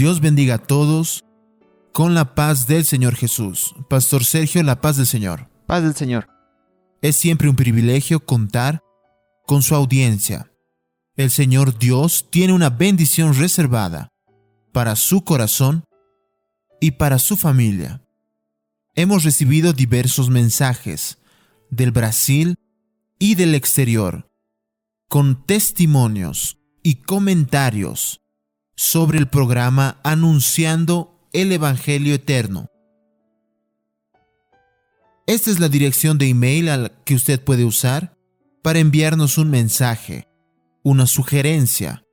Dios bendiga a todos con la paz del Señor Jesús. Pastor Sergio, la paz del Señor. Paz del Señor. Es siempre un privilegio contar con su audiencia. El Señor Dios tiene una bendición reservada para su corazón y para su familia. Hemos recibido diversos mensajes del Brasil y del exterior con testimonios y comentarios sobre el programa Anunciando el Evangelio Eterno. Esta es la dirección de email a que usted puede usar para enviarnos un mensaje, una sugerencia,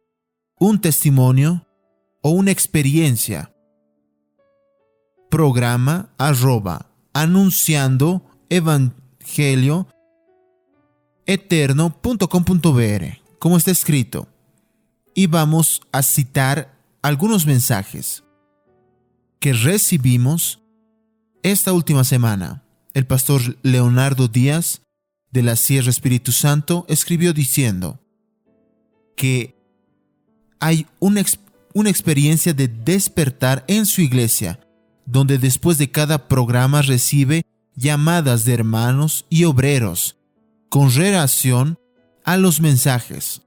un testimonio o una experiencia. Programa arroba anunciando evangelio eterno.com.br, como está escrito. Y vamos a citar algunos mensajes que recibimos esta última semana. El pastor Leonardo Díaz de la Sierra Espíritu Santo escribió diciendo que hay una, una experiencia de despertar en su iglesia, donde después de cada programa recibe llamadas de hermanos y obreros con relación a los mensajes.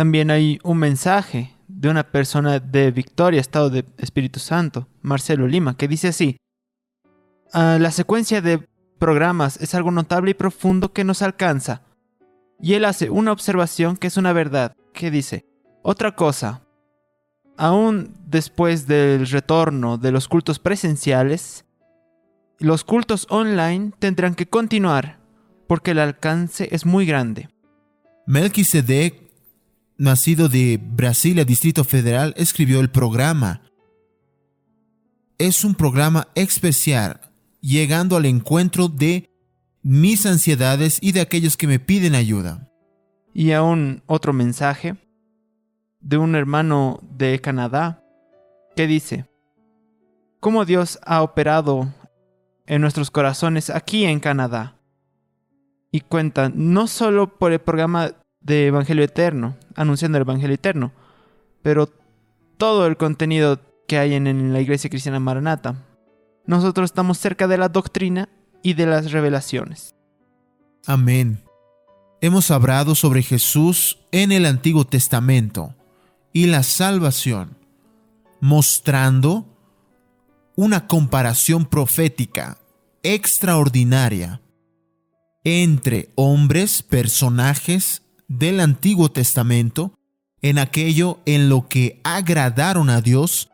También hay un mensaje de una persona de Victoria, Estado de Espíritu Santo, Marcelo Lima, que dice así, ah, la secuencia de programas es algo notable y profundo que nos alcanza. Y él hace una observación que es una verdad, que dice, otra cosa, aún después del retorno de los cultos presenciales, los cultos online tendrán que continuar porque el alcance es muy grande. Melquisedec, nacido de Brasilia, Distrito Federal, escribió el programa. Es un programa especial, llegando al encuentro de mis ansiedades y de aquellos que me piden ayuda. Y aún otro mensaje de un hermano de Canadá que dice, cómo Dios ha operado en nuestros corazones aquí en Canadá y cuenta no solo por el programa de Evangelio Eterno, anunciando el Evangelio Eterno, pero todo el contenido que hay en, la Iglesia Cristiana Maranata. Nosotros estamos cerca de la doctrina y de las revelaciones. Amén. Hemos hablado sobre Jesús en el Antiguo Testamento y la salvación, mostrando una comparación profética extraordinaria entre hombres, personajes del Antiguo Testamento, en aquello en lo que agradaron a Dios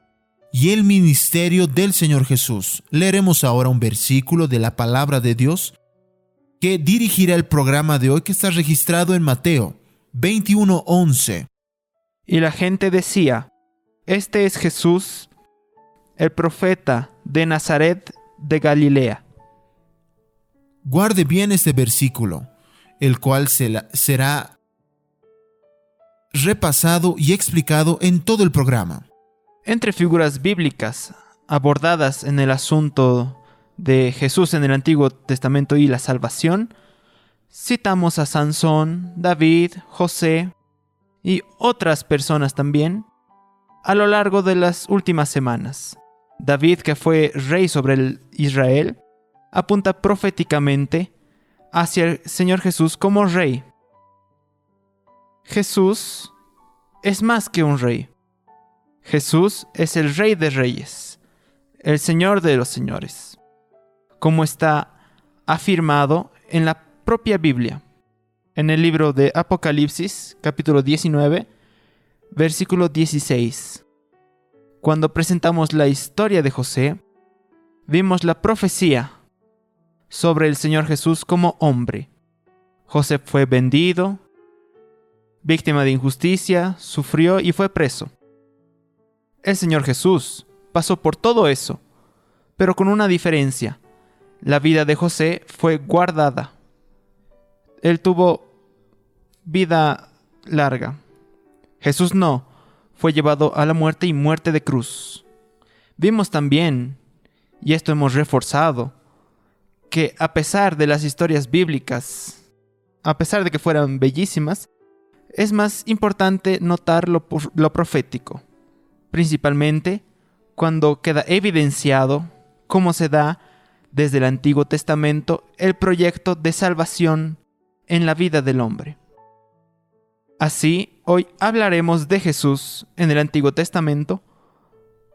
y el ministerio del Señor Jesús. Leeremos ahora un versículo de la palabra de Dios que dirigirá el programa de hoy que está registrado en Mateo 21:11. Y la gente decía, Este es Jesús, el profeta de Nazaret de Galilea. Guarde bien este versículo, el cual será repasado y explicado en todo el programa. Entre figuras bíblicas abordadas en el asunto de Jesús en el Antiguo Testamento y la salvación, citamos a Sansón, David, José y otras personas también a lo largo de las últimas semanas. David, que fue rey sobre el Israel, apunta proféticamente hacia el Señor Jesús como rey. Jesús es más que un rey. Jesús es el rey de reyes, el Señor de los señores, como está afirmado en la propia Biblia, en el libro de Apocalipsis, capítulo 19, versículo 16. Cuando presentamos la historia de José, vimos la profecía sobre el Señor Jesús como hombre. José fue vendido, víctima de injusticia, sufrió y fue preso. El Señor Jesús pasó por todo eso, pero con una diferencia. La vida de José fue guardada. Él tuvo vida larga. Jesús no, fue llevado a la muerte y muerte de cruz. Vimos también, y esto hemos reforzado, que a pesar de las historias bíblicas, a pesar de que fueran bellísimas, es más importante notar lo, profético, principalmente cuando queda evidenciado cómo se da desde el Antiguo Testamento el proyecto de salvación en la vida del hombre. Así, hoy hablaremos de Jesús en el Antiguo Testamento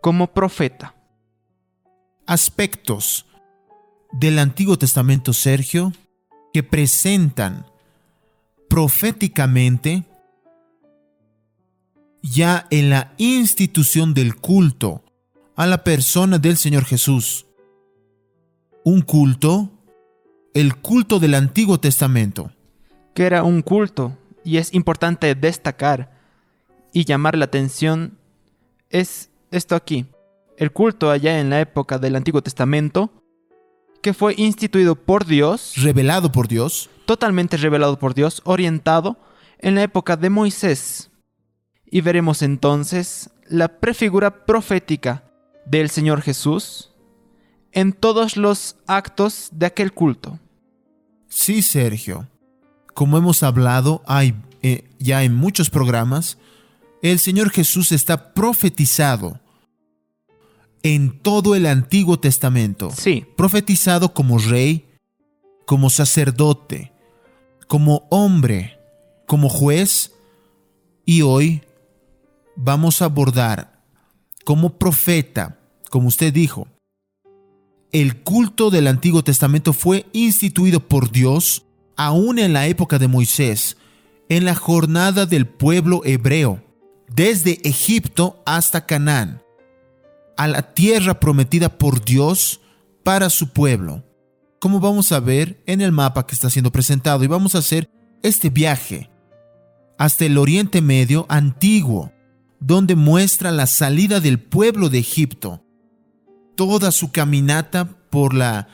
como profeta. Aspectos del Antiguo Testamento, Sergio, que presentan proféticamente ya en la institución del culto a la persona del Señor Jesús. Un culto, el culto del Antiguo Testamento. Que era un culto, y es importante destacar y llamar la atención, es esto aquí. El culto allá en la época del Antiguo Testamento, que fue instituido por Dios. Revelado por Dios. Totalmente revelado por Dios, orientado en la época de Moisés. Y veremos entonces la prefigura profética del Señor Jesús en todos los actos de aquel culto. Sí, Sergio. Como hemos hablado hay, eh, ya en muchos programas, el Señor Jesús está profetizado en todo el Antiguo Testamento. Sí. Profetizado como rey, como sacerdote, como hombre, como juez, y hoy vamos a abordar como profeta, como usted dijo. El culto del Antiguo Testamento fue instituido por Dios aún en la época de Moisés, en la jornada del pueblo hebreo, desde Egipto hasta Canaán, a la tierra prometida por Dios para su pueblo, como vamos a ver en el mapa que está siendo presentado. Y vamos a hacer este viaje hasta el Oriente Medio antiguo, donde muestra la salida del pueblo de Egipto, toda su caminata por la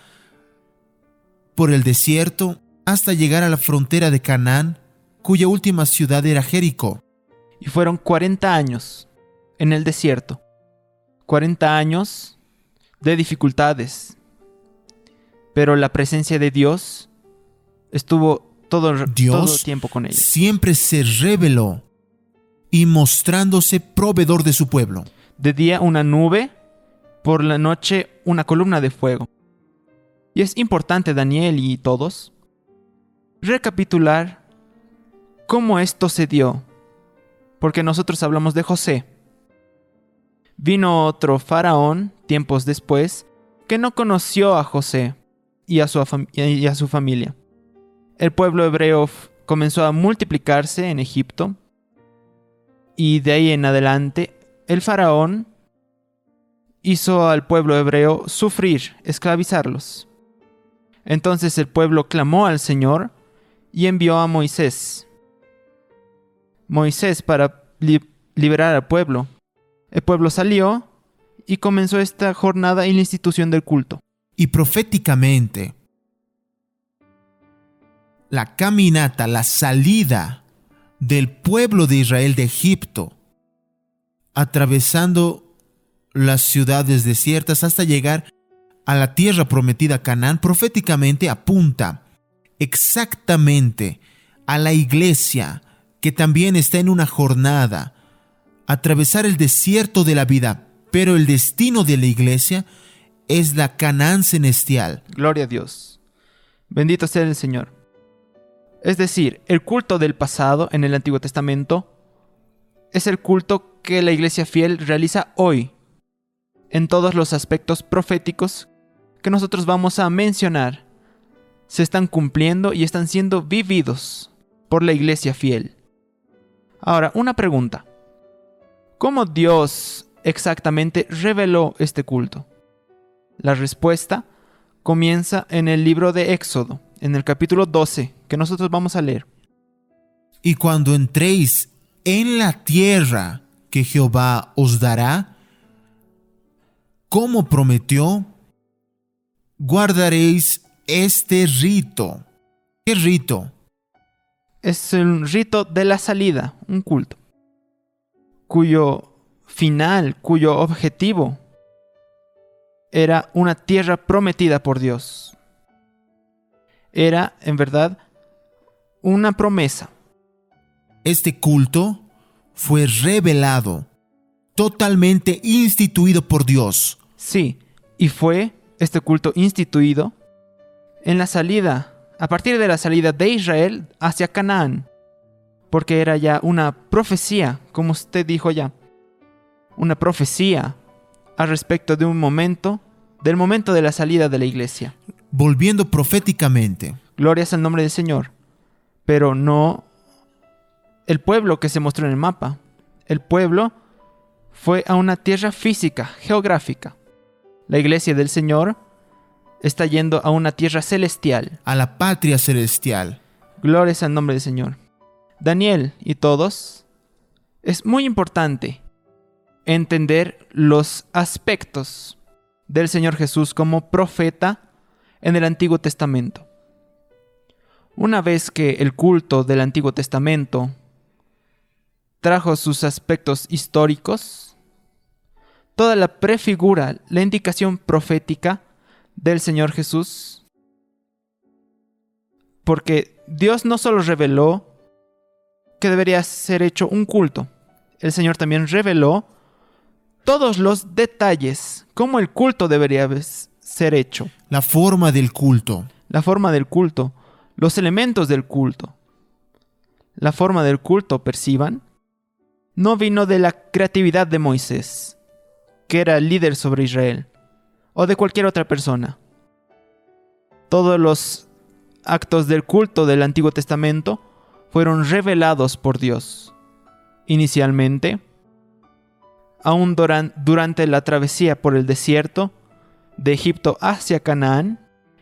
por el desierto hasta llegar a la frontera de Canaán, cuya última ciudad era Jericó. Y fueron 40 años en el desierto. 40 años de dificultades. Pero la presencia de Dios estuvo todo, todo el tiempo con ellos. Siempre se reveló y mostrándose proveedor de su pueblo. De día una nube, por la noche una columna de fuego. Y es importante, Daniel y todos, recapitular cómo esto se dio, porque nosotros hablamos de José. Vino otro faraón tiempos después que no conoció a José y a su, familia. El pueblo hebreo comenzó a multiplicarse en Egipto y de ahí en adelante el faraón hizo al pueblo hebreo sufrir, esclavizarlos. Entonces el pueblo clamó al Señor y envió a Moisés. Moisés para liberar al pueblo. El pueblo salió y comenzó esta jornada en la institución del culto. Y proféticamente, la caminata, la salida del pueblo de Israel de Egipto, atravesando las ciudades desiertas hasta llegar a la tierra prometida Canaán, proféticamente apunta exactamente a la iglesia que también está en una jornada, atravesar el desierto de la vida, pero el destino de la iglesia es la Canaán celestial. Gloria a Dios. Bendito sea el Señor. Es decir, el culto del pasado en el Antiguo Testamento es el culto que la iglesia fiel realiza hoy, en todos los aspectos proféticos que nosotros vamos a mencionar, se están cumpliendo y están siendo vividos por la iglesia fiel. Ahora, una pregunta. ¿Cómo Dios exactamente reveló este culto? La respuesta comienza en el libro de Éxodo, en el capítulo 12, que nosotros vamos a leer. Y cuando entréis en la tierra que Jehová os dará, como prometió, guardaréis este rito. ¿Qué rito? Es un rito de la salida, un culto, cuyo final, cuyo objetivo era una tierra prometida por Dios era, en verdad, una promesa. Este culto fue revelado totalmente instituido por Dios. Sí, y fue este culto instituido en la salida, a partir de la salida de Israel hacia Canaán, porque era ya una profecía, como usted dijo ya, una profecía al respecto de un momento, del momento de la salida de la iglesia. Volviendo proféticamente. Glorias al nombre del Señor. Pero no el pueblo que se mostró en el mapa. El pueblo fue a una tierra física, geográfica. La iglesia del Señor está yendo a una tierra celestial. A la patria celestial. Glorias al nombre del Señor. Daniel y todos, es muy importante entender los aspectos del Señor Jesús como profeta en el Antiguo Testamento. Una vez que el culto del Antiguo Testamento trajo sus aspectos históricos, toda la prefigura, la indicación profética del Señor Jesús, porque Dios no solo reveló que debería ser hecho un culto, el Señor también reveló todos los detalles, cómo el culto debería ser hecho. La forma del culto. La forma del culto, los elementos del culto. La forma del culto, perciban, no vino de la creatividad de Moisés, que era el líder sobre Israel, o de cualquier otra persona. Todos los actos del culto del Antiguo Testamento fueron revelados por Dios. Inicialmente, aún durante la travesía por el desierto de Egipto hacia Canaán,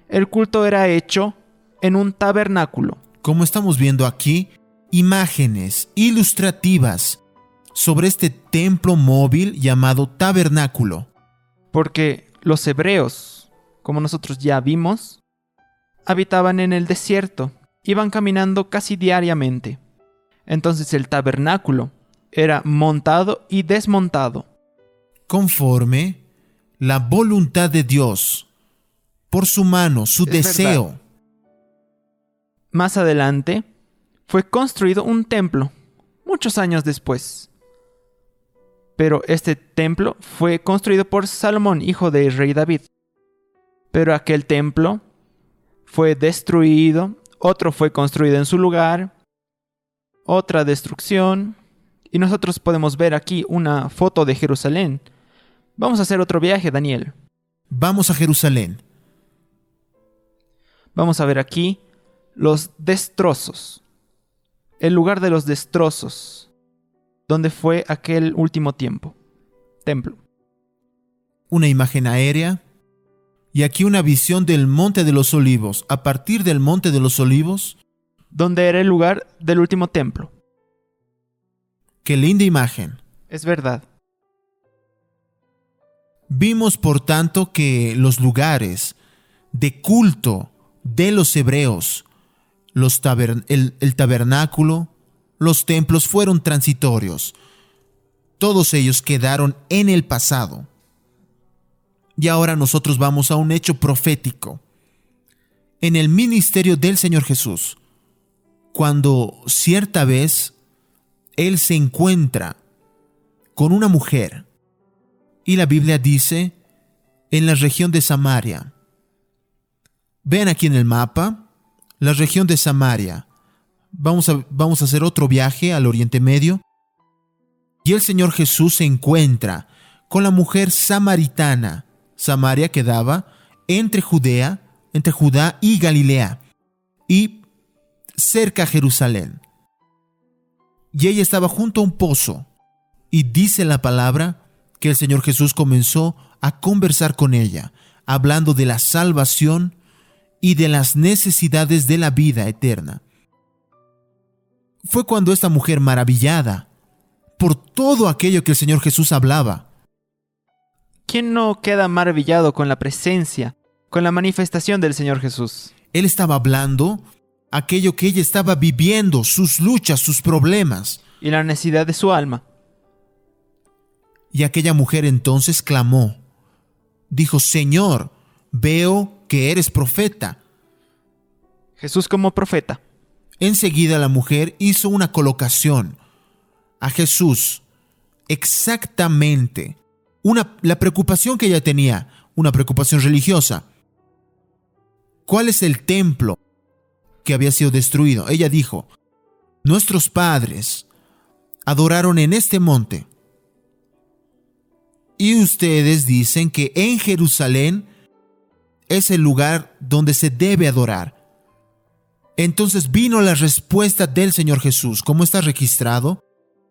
el culto era hecho en un tabernáculo. Como estamos viendo aquí, imágenes ilustrativas sobre este templo móvil llamado tabernáculo. Porque los hebreos, como nosotros ya vimos, habitaban en el desierto, iban caminando casi diariamente. Entonces el tabernáculo era montado y desmontado. Conforme la voluntad de Dios, por su mano, su deseo. Más adelante, fue construido un templo, muchos años después. Pero este templo fue construido por Salomón, hijo del rey David. Pero aquel templo fue destruido, otro fue construido en su lugar, otra destrucción, y nosotros podemos ver aquí una foto de Jerusalén. Vamos a hacer otro viaje, Daniel. Vamos a Jerusalén. Vamos a ver aquí los destrozos. El lugar de los destrozos. Donde fue aquel último tiempo. Templo. Una imagen aérea. Y aquí una visión del Monte de los Olivos. A partir del Monte de los Olivos. Donde era el lugar del último templo. Qué linda imagen. Es verdad. Vimos, por tanto, que los lugares de culto de los hebreos, los el, el tabernáculo, los templos fueron transitorios. Todos ellos quedaron en el pasado. Y ahora nosotros vamos a un hecho profético. En el ministerio del Señor Jesús, cuando cierta vez él se encuentra con una mujer y la Biblia dice en la región de Samaria. Vean aquí en el mapa la región de Samaria. Vamos a, vamos a hacer otro viaje al Oriente Medio. Y el Señor Jesús se encuentra con la mujer samaritana. Samaria quedaba entre Judea, entre Judá y Galilea, y cerca a Jerusalén y ella estaba junto a un pozo. Y dice la palabra que el Señor Jesús comenzó a conversar con ella, hablando de la salvación y de las necesidades de la vida eterna. Fue cuando esta mujer maravillada por todo aquello que el Señor Jesús hablaba. ¿Quién no queda maravillado con la presencia, con la manifestación del Señor Jesús? Él estaba hablando aquello que ella estaba viviendo, sus luchas, sus problemas. Y la necesidad de su alma. Y aquella mujer entonces clamó. Dijo, Señor, veo que eres profeta. Jesús como profeta. Enseguida la mujer hizo una colocación a Jesús exactamente una, la preocupación que ella tenía, una preocupación religiosa. ¿Cuál es el templo que había sido destruido? Ella dijo, nuestros padres adoraron en este monte. Y ustedes dicen que en Jerusalén es el lugar donde se debe adorar. Entonces vino la respuesta del Señor Jesús, como está registrado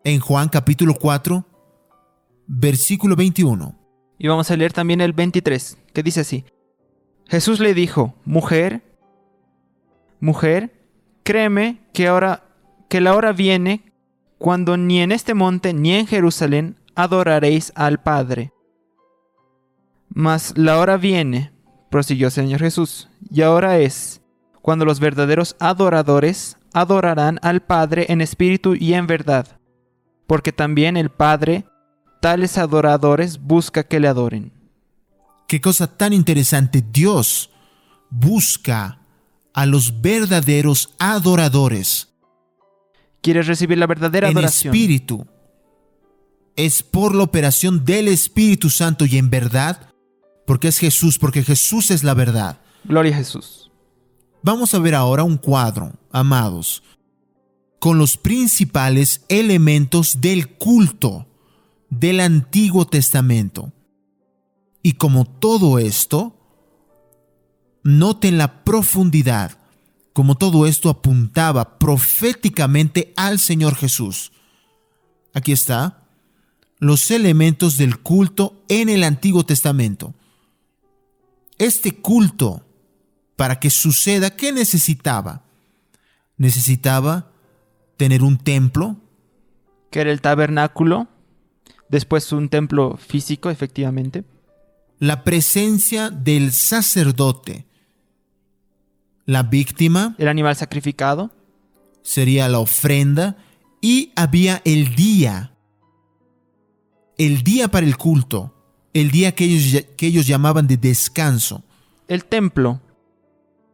en Juan capítulo 4, versículo 21. Y vamos a leer también el 23, que dice así. Jesús le dijo, mujer, mujer, créeme que ahora que la hora viene cuando ni en este monte ni en Jerusalén adoraréis al Padre. Mas la hora viene, prosiguió el Señor Jesús, y ahora es cuando los verdaderos adoradores adorarán al Padre en espíritu y en verdad, porque también el Padre tales adoradores busca que le adoren. Qué cosa tan interesante. Dios busca a los verdaderos adoradores. ¿Quieres recibir la verdadera en adoración? espíritu. Es por la operación del Espíritu Santo y en verdad, porque es Jesús, porque Jesús es la verdad. Gloria a Jesús. Vamos a ver ahora un cuadro, amados, con los principales elementos del culto del Antiguo Testamento. Y como todo esto, noten la profundidad, como todo esto apuntaba proféticamente al Señor Jesús. Aquí está, los elementos del culto en el Antiguo Testamento. Este culto, para que suceda, ¿qué necesitaba? Necesitaba tener un templo. Que era el tabernáculo después un templo físico, efectivamente. La presencia del sacerdote. La víctima. El animal sacrificado. Sería la ofrenda. Y había el día. El día para el culto. El día que ellos, que ellos llamaban de descanso. El templo.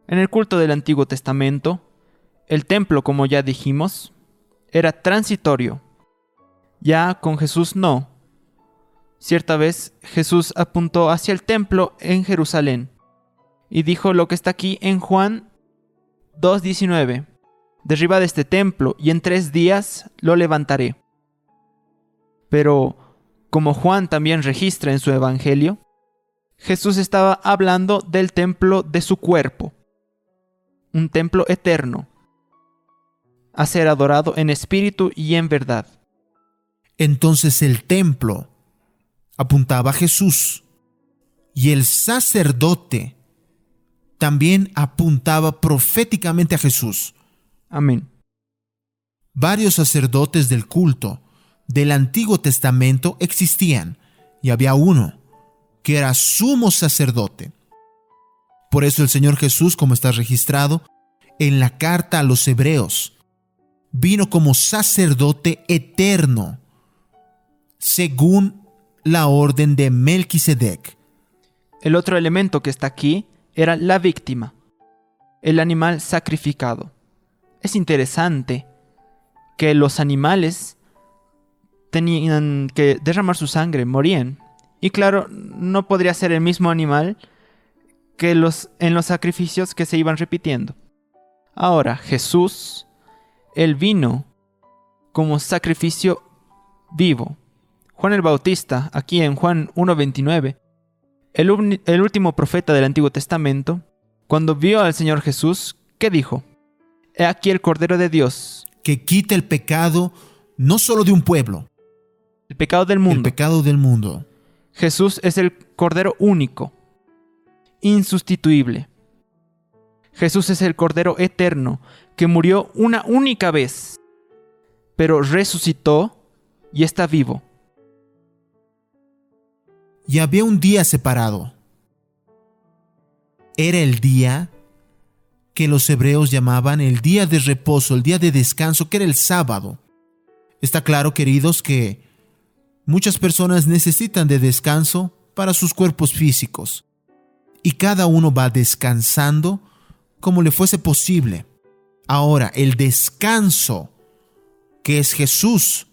En el culto del Antiguo Testamento, el templo, como ya dijimos, era transitorio. Ya con Jesús no. Cierta vez Jesús apuntó hacia el templo en Jerusalén y dijo lo que está aquí en Juan 2.19. Derribad este templo y en tres días lo levantaré. Pero, como Juan también registra en su Evangelio, Jesús estaba hablando del templo de su cuerpo, un templo eterno, a ser adorado en espíritu y en verdad. Entonces el templo apuntaba a Jesús y el sacerdote también apuntaba proféticamente a Jesús. Amén. Varios sacerdotes del culto del Antiguo Testamento existían y había uno que era sumo sacerdote. Por eso el Señor Jesús, como está registrado en la carta a los hebreos, vino como sacerdote eterno, según la orden de Melquisedec. El otro elemento que está aquí era la víctima, el animal sacrificado. Es interesante que los animales tenían que derramar su sangre, morían. Y claro, no podría ser el mismo animal que los, en los sacrificios que se iban repitiendo. Ahora, Jesús, él vino como sacrificio vivo, Juan el Bautista, aquí en Juan 1.29, el, el último profeta del Antiguo Testamento, cuando vio al Señor Jesús, ¿qué dijo? He aquí el Cordero de Dios. Que quita el pecado no solo de un pueblo. El pecado del mundo. El pecado del mundo. Jesús es el Cordero único, insustituible. Jesús es el Cordero eterno, que murió una única vez, pero resucitó y está vivo y había un día separado. Era el día que los hebreos llamaban el día de reposo, el día de descanso, que era el sábado. Está claro, queridos, que muchas personas necesitan de descanso para sus cuerpos físicos, y cada uno va descansando como le fuese posible. Ahora, el descanso, que es Jesús,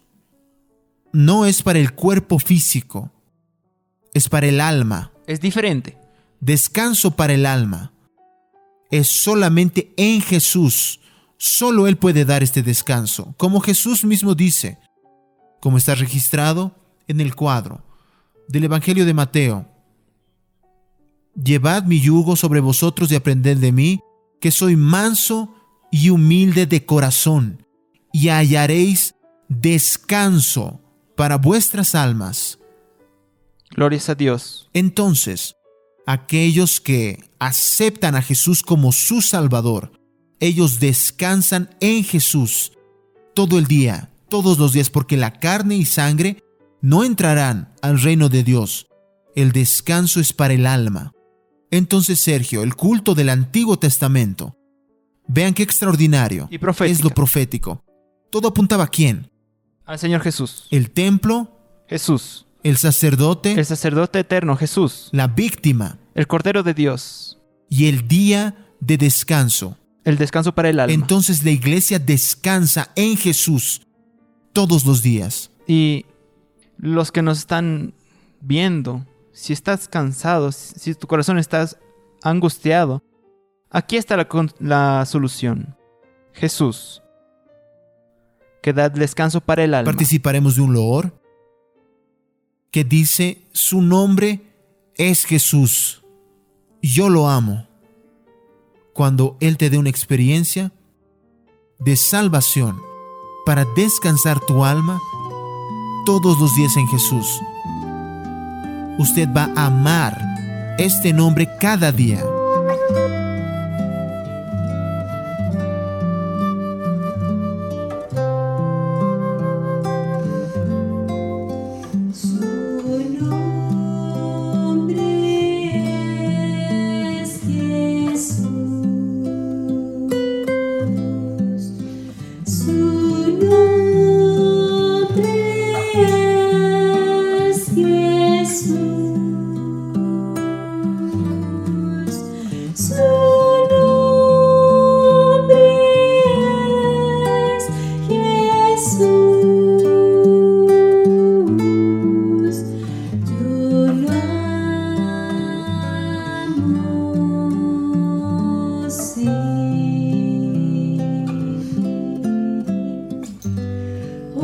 no es para el cuerpo físico, es para el alma. Es diferente. Descanso para el alma. Es solamente en Jesús. Solo Él puede dar este descanso. Como Jesús mismo dice, como está registrado en el cuadro del Evangelio de Mateo. Llevad mi yugo sobre vosotros y aprended de mí, que soy manso y humilde de corazón, y hallaréis descanso para vuestras almas. Glorias a Dios. Entonces, aquellos que aceptan a Jesús como su Salvador, ellos descansan en Jesús todo el día, todos los días, porque la carne y sangre no entrarán al reino de Dios. El descanso es para el alma. Entonces, Sergio, el culto del Antiguo Testamento. Vean qué extraordinario Y es lo profético. Todo apuntaba a quién? Al Señor Jesús. El templo, Jesús. El sacerdote, El sacerdote eterno Jesús. la víctima El Cordero de Dios. y el día de descanso. El descanso para el alma. Entonces la iglesia descansa en Jesús todos los días. Y los que nos están viendo, si estás cansado, si tu corazón está angustiado, aquí está la, la solución. Jesús, que da descanso para el alma. Participaremos de un loor que dice, su nombre es Jesús. Yo lo amo. Cuando Él te dé una experiencia de salvación para descansar tu alma todos los días en Jesús, usted va a amar este nombre cada día.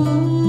Oh,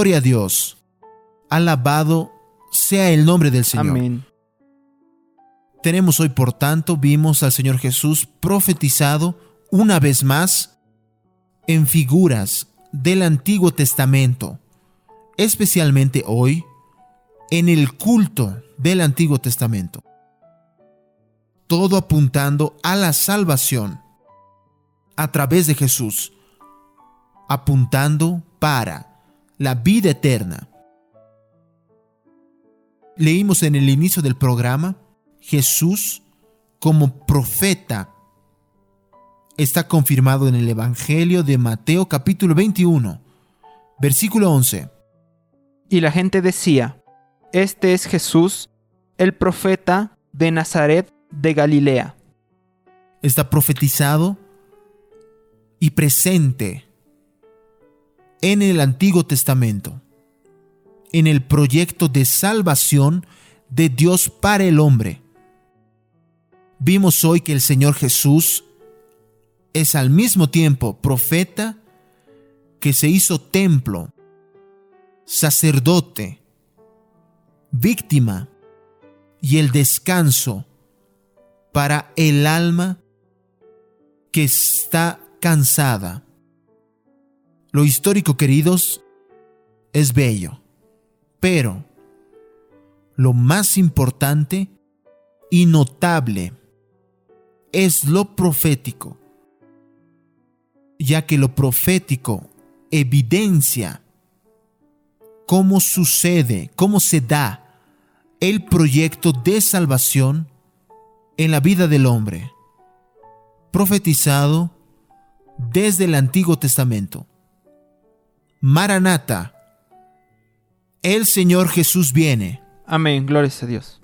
Gloria a Dios. Alabado sea el nombre del Señor. Amén. Tenemos hoy, por tanto, vimos al Señor Jesús profetizado una vez más en figuras del Antiguo Testamento, especialmente hoy en el culto del Antiguo Testamento. Todo apuntando a la salvación a través de Jesús, apuntando para la vida eterna. Leímos en el inicio del programa Jesús como profeta está confirmado en el Evangelio de Mateo capítulo 21, versículo 11. Y la gente decía, Este es Jesús, el profeta de Nazaret de Galilea. Está profetizado y presente en el Antiguo Testamento, en el proyecto de salvación de Dios para el hombre. Vimos hoy que el Señor Jesús es al mismo tiempo profeta que se hizo templo, sacerdote, víctima y el descanso para el alma que está cansada. Lo histórico, queridos, es bello, pero lo más importante y notable es lo profético, ya que lo profético evidencia cómo sucede, cómo se da el proyecto de salvación en la vida del hombre, profetizado desde el Antiguo Testamento. Maranata, el Señor Jesús viene. Amén, gloria a Dios.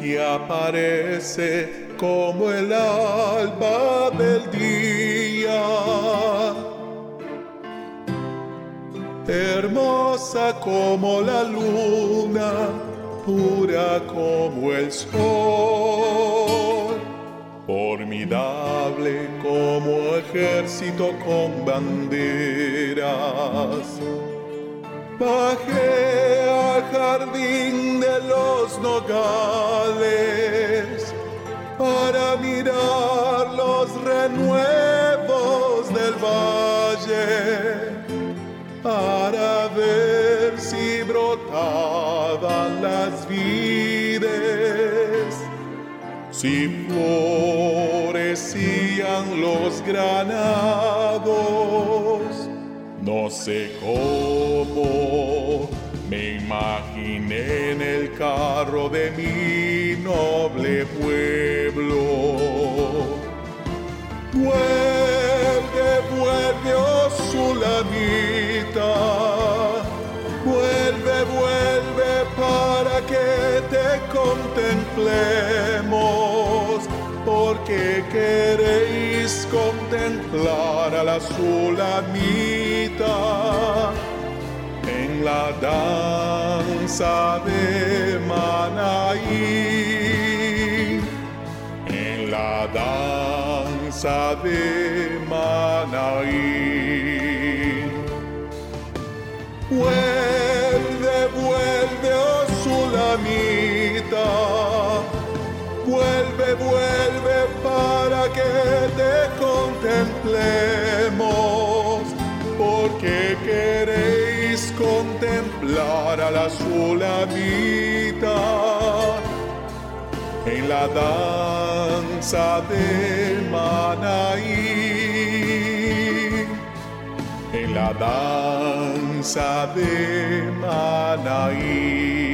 Que aparece como el alba del día? Hermosa como la luna, pura como el sol, formidable como ejército con banderas. Bajé al jardín los nogales para mirar los renuevos del valle, para ver si brotaban las vides, si florecían los granados. No sé cómo imaginé en el carro de mi noble pueblo. Vuelve, vuelve, oh Sulamita. Vuelve, vuelve para que te contemplemos. Porque queréis contemplar a la Sulamita en la danza de Manaí, en la danza de Manaí. Vuelve, vuelve, oh Sulamita, vuelve, vuelve para que te contemplemos, porque queréis contemplar a la Sulamita en la danza de Manaí, en la danza de Manaí.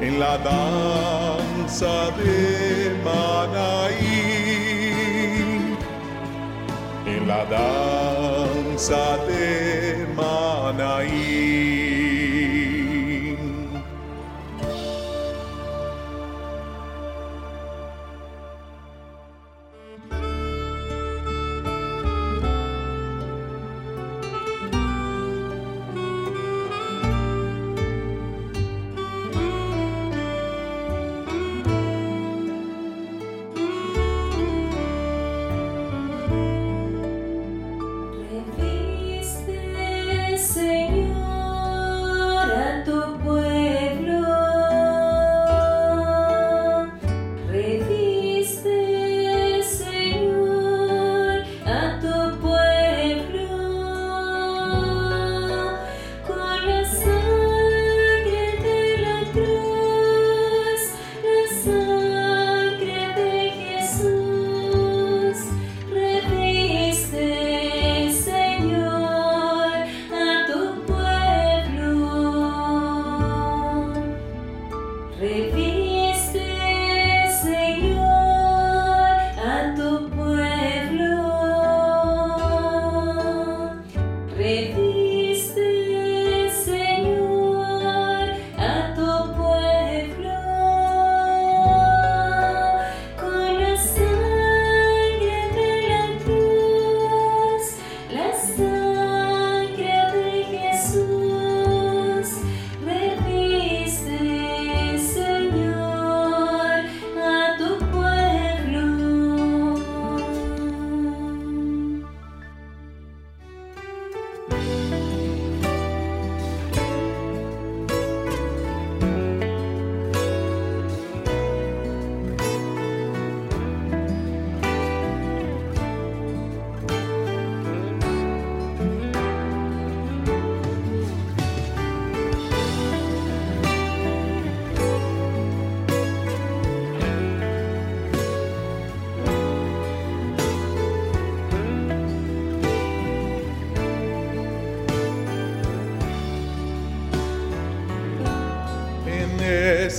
En la danza de Manaí en la danza de Manaí.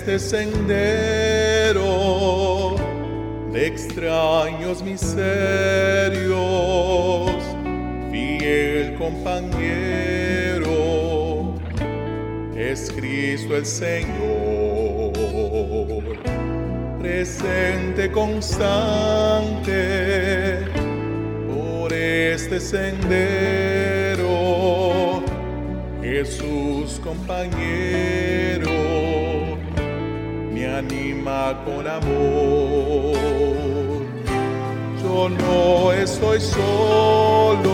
Este sendero de extraños misterios, fiel compañero, es Cristo el Señor, presente constante por este sendero, Jesús compañero con amor. Yo no estoy solo,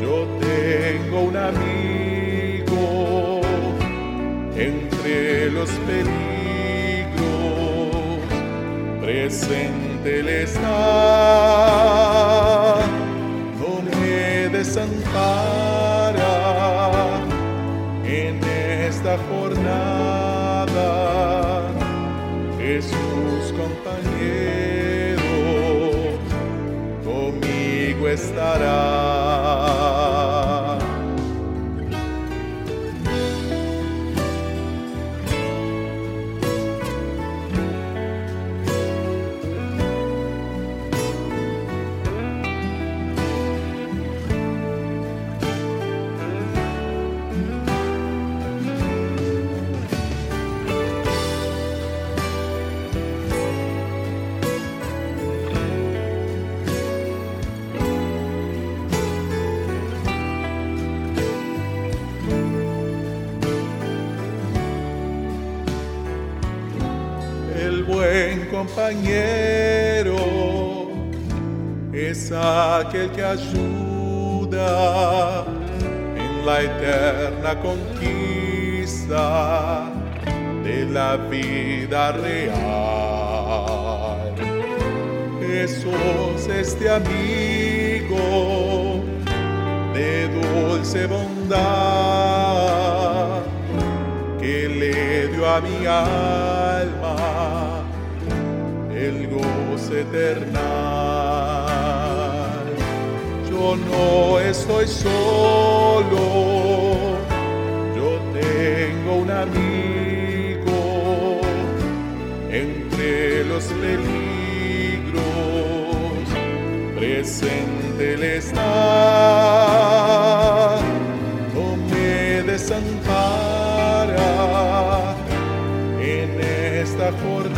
yo tengo un amigo entre los peligros, presente Él está, no me desampara en esta jornada. Jesús compañero, conmigo estará. Compañero es aquel que ayuda en la eterna conquista de la vida real. Jesús, este amigo de dulce bondad que le dio a mi alma goce eternal. Yo no estoy solo, yo tengo un amigo entre los peligros, presente Él está, no me desampara en esta jornada.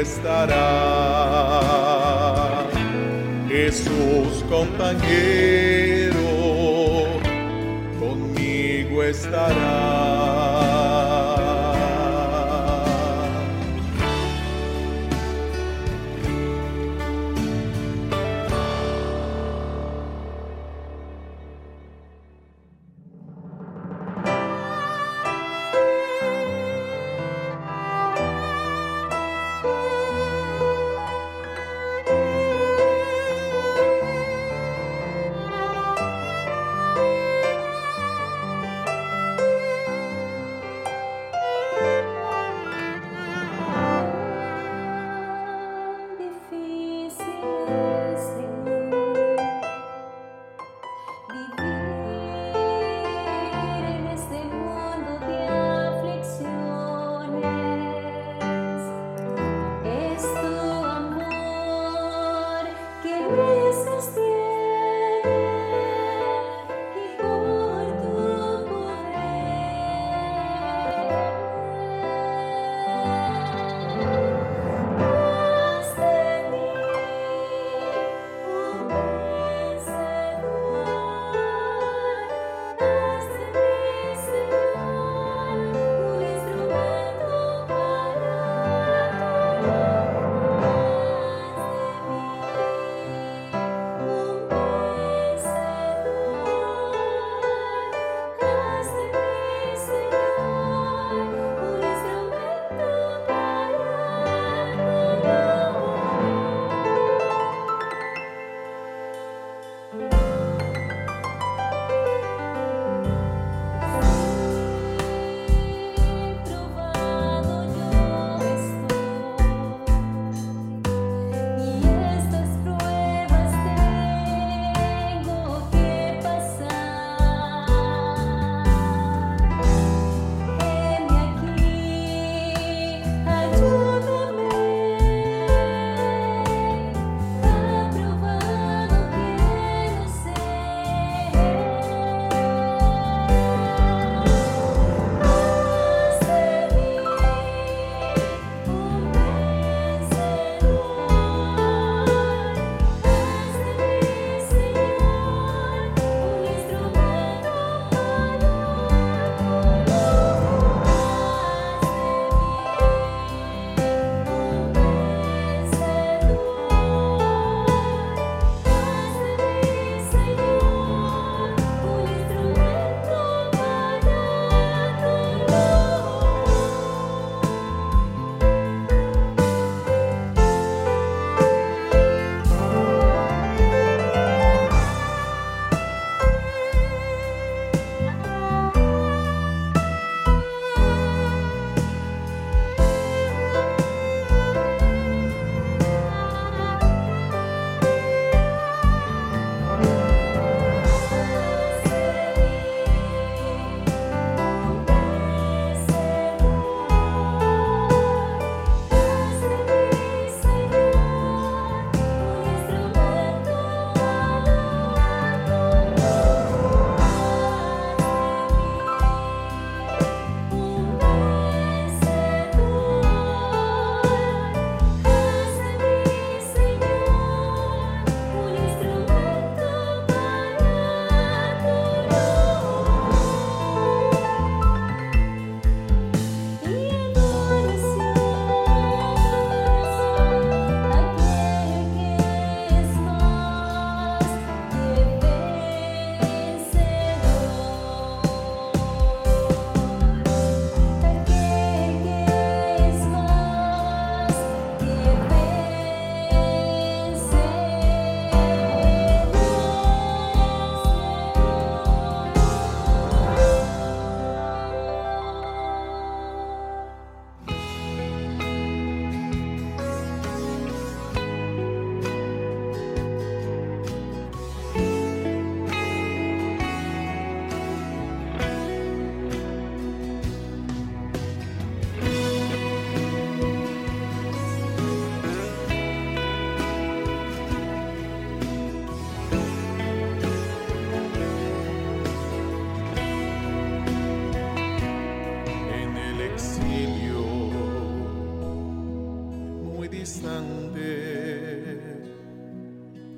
Estará. Jesús compañero, conmigo estará.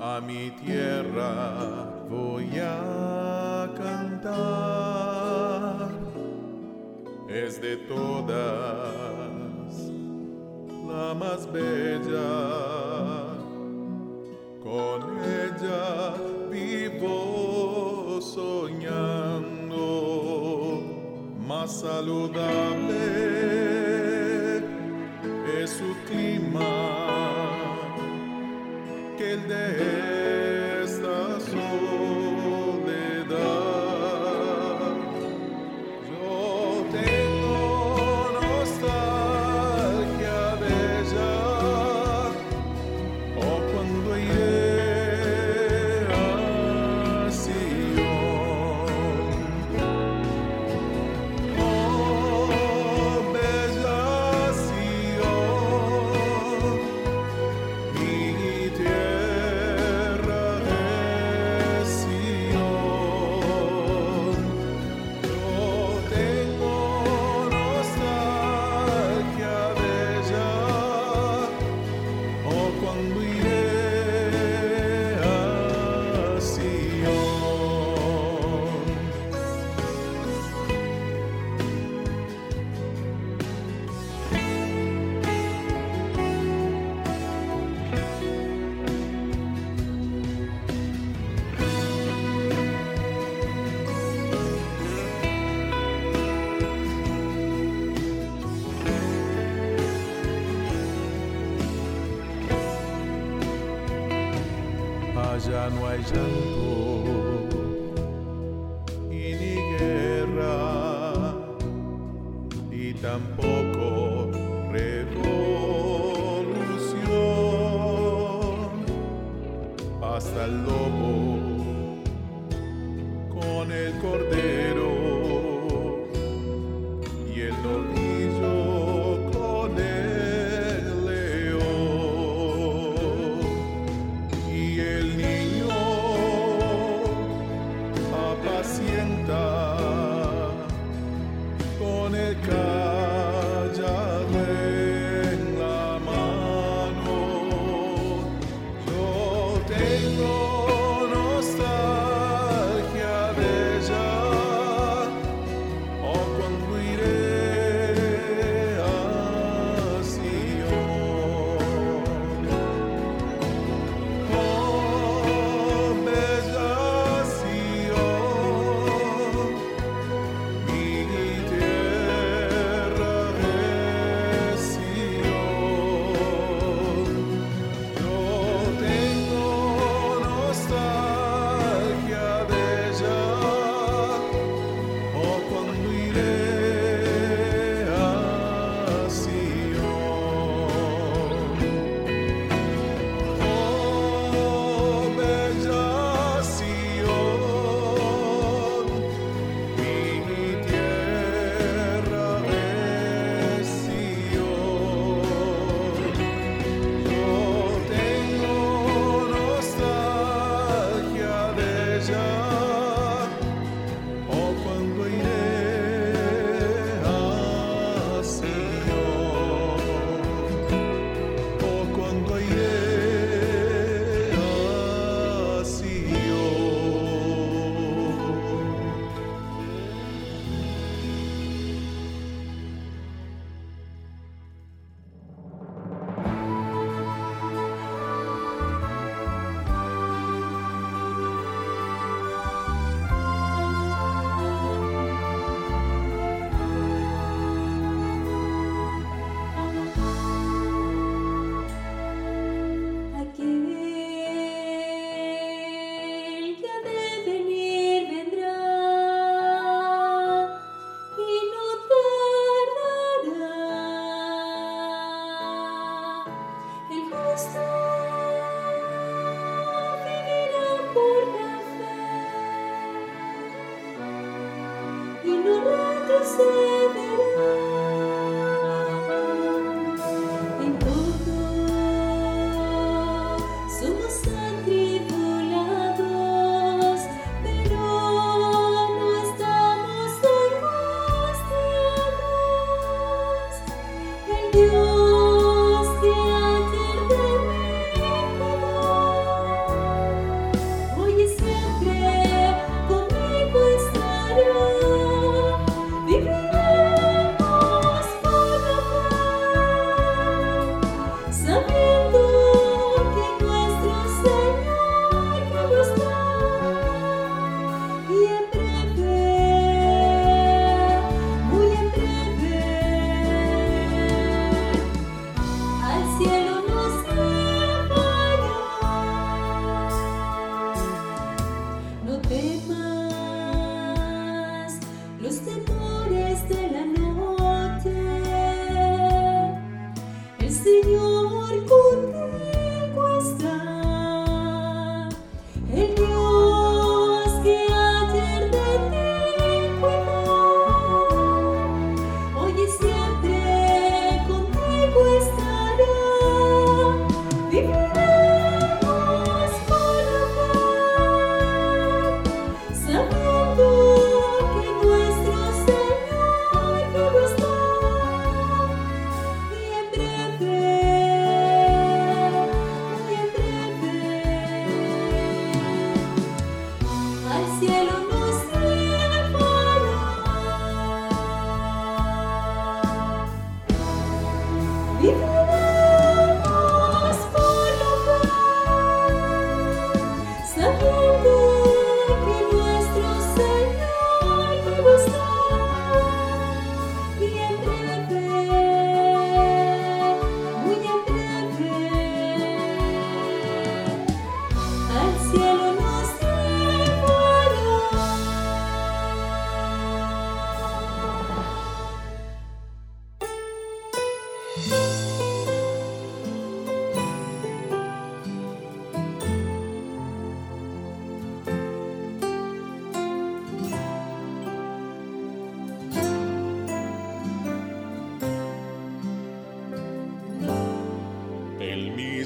a mi tierra voy a cantar. Es de todas la más bella, con ella vivo soñando, más saludable. day. ya no hay llanto y ni guerra y tampoco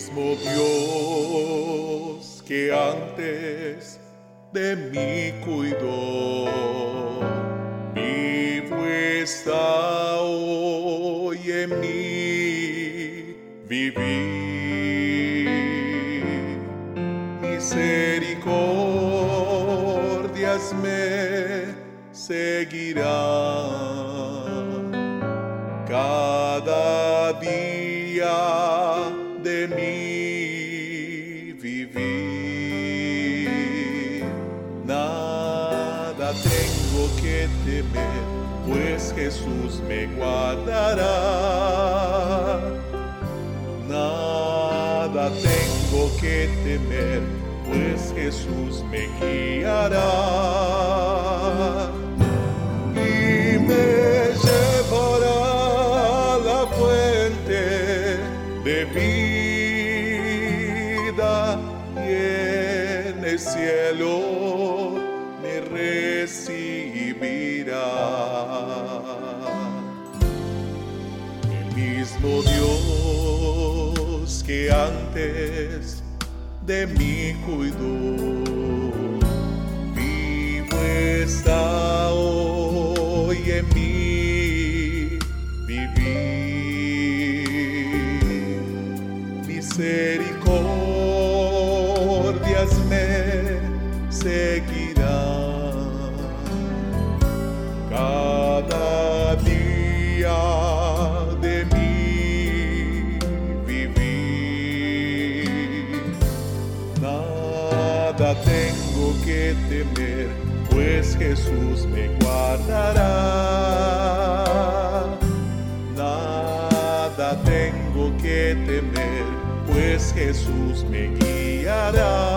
mismo Dios que antes de mí cuidó, vivo está hoy en mí vivir. Misericordias me seguirán Nada tengo que temer, pues Jesús me guiará que antes de mí cuidó me guardará. Nada tengo que temer, pues Jesús me guiará.